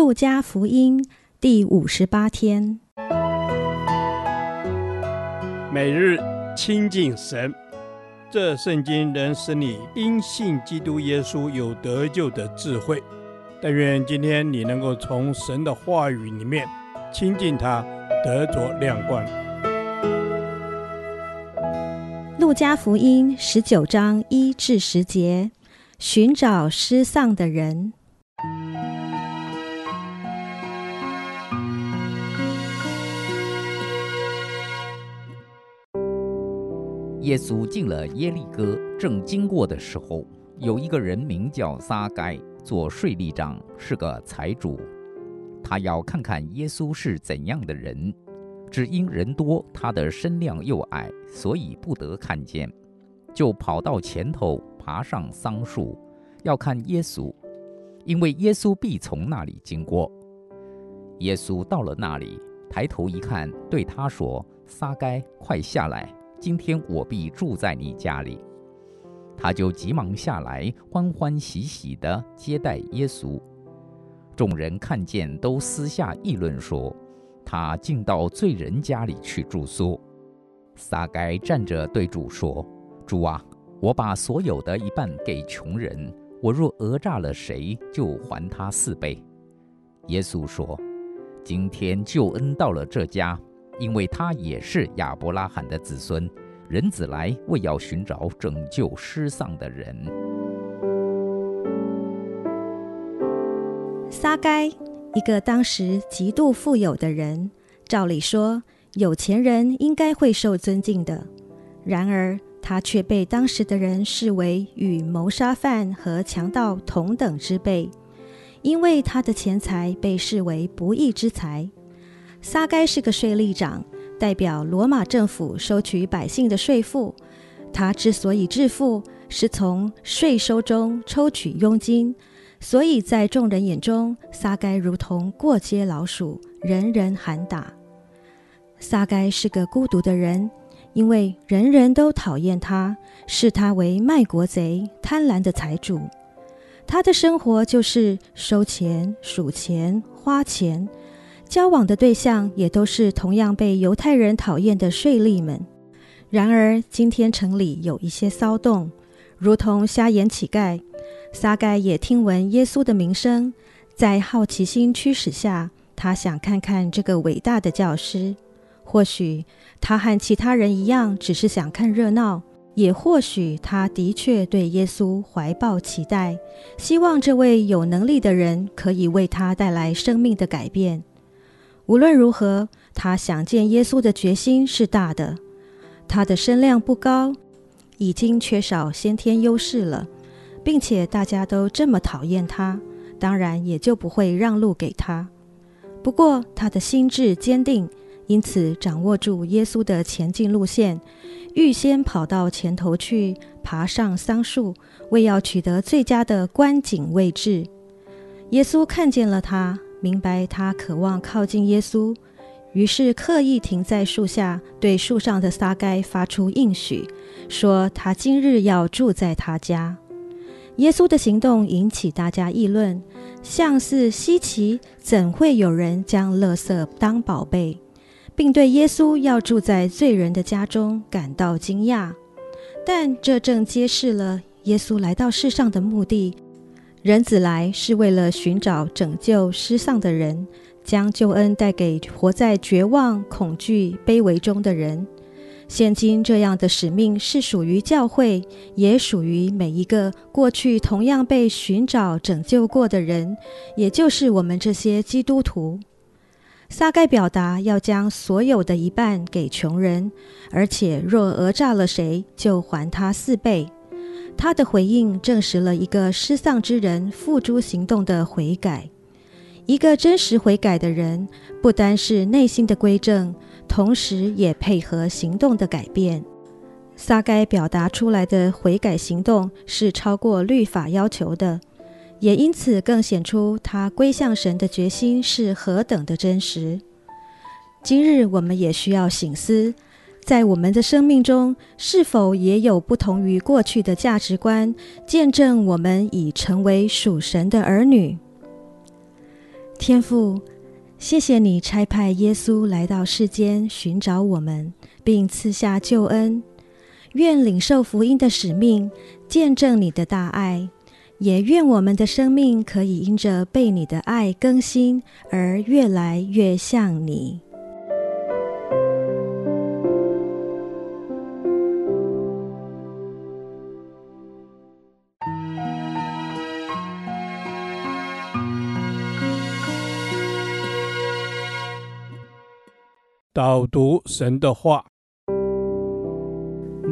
路加福音第五十八天，每日亲近神，这圣经能使你因信基督耶稣有得救的智慧。但愿今天你能够从神的话语里面亲近他，得着亮光。路加福音十九章一至十节，寻找失丧的人。耶稣进了耶利哥，正经过的时候，有一个人名叫撒该，做税吏长，是个财主。他要看看耶稣是怎样的人，只因人多，他的身量又矮，所以不得看见，就跑到前头，爬上桑树，要看耶稣，因为耶稣必从那里经过。耶稣到了那里，抬头一看，对他说：“撒该，快下来。”今天我必住在你家里，他就急忙下来，欢欢喜喜地接待耶稣。众人看见，都私下议论说：“他竟到罪人家里去住宿。”撒该站着对主说：“主啊，我把所有的一半给穷人，我若讹诈了谁，就还他四倍。”耶稣说：“今天救恩到了这家。”因为他也是亚伯拉罕的子孙，人子来为要寻找拯救失丧的人。撒该，一个当时极度富有的人，照理说有钱人应该会受尊敬的，然而他却被当时的人视为与谋杀犯和强盗同等之辈，因为他的钱财被视为不义之财。撒该是个税吏长，代表罗马政府收取百姓的税赋。他之所以致富，是从税收中抽取佣金，所以在众人眼中，撒该如同过街老鼠，人人喊打。撒该是个孤独的人，因为人人都讨厌他，视他为卖国贼、贪婪的财主。他的生活就是收钱、数钱、花钱。交往的对象也都是同样被犹太人讨厌的税吏们。然而，今天城里有一些骚动，如同瞎眼乞丐。撒该也听闻耶稣的名声，在好奇心驱使下，他想看看这个伟大的教师。或许他和其他人一样，只是想看热闹；也或许他的确对耶稣怀抱期待，希望这位有能力的人可以为他带来生命的改变。无论如何，他想见耶稣的决心是大的。他的身量不高，已经缺少先天优势了，并且大家都这么讨厌他，当然也就不会让路给他。不过他的心智坚定，因此掌握住耶稣的前进路线，预先跑到前头去，爬上桑树，为要取得最佳的观景位置。耶稣看见了他。明白他渴望靠近耶稣，于是刻意停在树下，对树上的撒该发出应许，说他今日要住在他家。耶稣的行动引起大家议论，像是稀奇，怎会有人将垃圾当宝贝，并对耶稣要住在罪人的家中感到惊讶。但这正揭示了耶稣来到世上的目的。人子来是为了寻找拯救失丧的人，将救恩带给活在绝望、恐惧、卑微中的人。现今这样的使命是属于教会，也属于每一个过去同样被寻找、拯救过的人，也就是我们这些基督徒。撒该表达要将所有的一半给穷人，而且若讹诈了谁，就还他四倍。他的回应证实了一个失丧之人付诸行动的悔改。一个真实悔改的人，不单是内心的归正，同时也配合行动的改变。撒该表达出来的悔改行动是超过律法要求的，也因此更显出他归向神的决心是何等的真实。今日我们也需要醒思。在我们的生命中，是否也有不同于过去的价值观，见证我们已成为属神的儿女？天父，谢谢你差派耶稣来到世间寻找我们，并赐下救恩。愿领受福音的使命，见证你的大爱，也愿我们的生命可以因着被你的爱更新而越来越像你。导读神的话。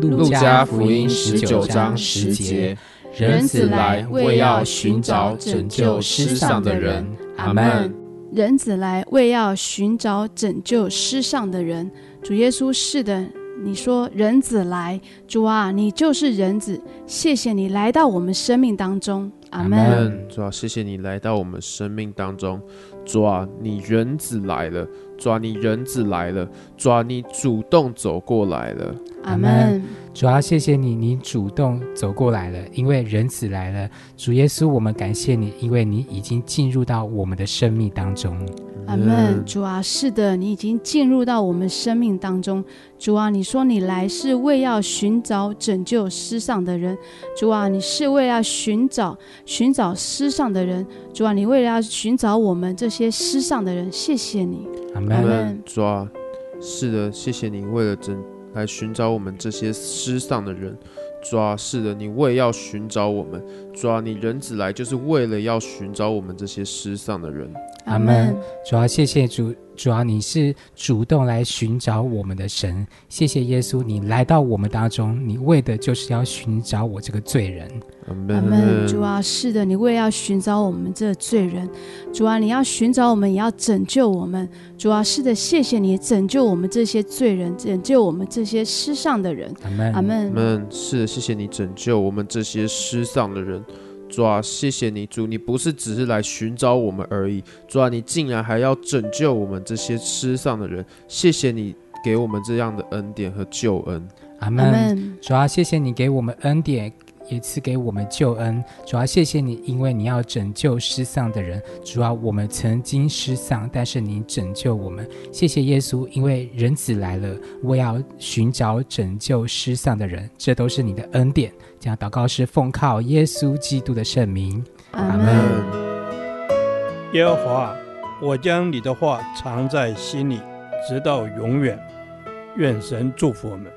路加福音十九章十节：人子来为要寻找拯救世上的人。阿门。人子来为要寻找拯救世上的人。主耶稣，是的，你说人子来，主啊，你就是人子。谢谢你来到我们生命当中。阿门。主啊，谢谢你来到我们生命当中。主啊，你人子来了。主啊，你人子来了。主啊，你主动走过来了。阿门。主啊，谢谢你，你主动走过来了，因为人子来了。主耶稣，我们感谢你，因为你已经进入到我们的生命当中。阿门。主啊，是的，你已经进入到我们生命当中。主啊，你说你来是为要寻找拯救世上的人。主啊，你是为要寻找寻找失丧的人。主啊，你为了要寻找我们这些失丧的人，谢谢你。阿门。主啊，是的，谢谢你为了拯。来寻找我们这些失丧的人，主啊，是的，你为要寻找我们，主啊，你人子来就是为了要寻找我们这些失丧的人。阿门。主要，谢谢主。主要，你是主动来寻找我们的神，谢谢耶稣，你来到我们当中，你为的就是要寻找我这个罪人。阿门。主啊，是的，你为要寻找我们这个罪人，主啊，你要寻找我们，也要拯救我们。主啊，是的，谢谢你拯救我们这些罪人，拯救我们这些失丧的人。阿门。阿门。阿门。是的，谢谢你拯救我们这些失丧的人。主啊，谢谢你，主，你不是只是来寻找我们而已，主啊，你竟然还要拯救我们这些世上的人，谢谢你给我们这样的恩典和救恩。阿门。主啊，谢谢你给我们恩典。也赐给我们救恩，主要，谢谢你，因为你要拯救失丧的人。主要，我们曾经失丧，但是你拯救我们。谢谢耶稣，因为人子来了，我要寻找拯救失丧的人，这都是你的恩典。这样祷告是奉靠耶稣基督的圣名。阿门。耶和华，我将你的话藏在心里，直到永远。愿神祝福我们。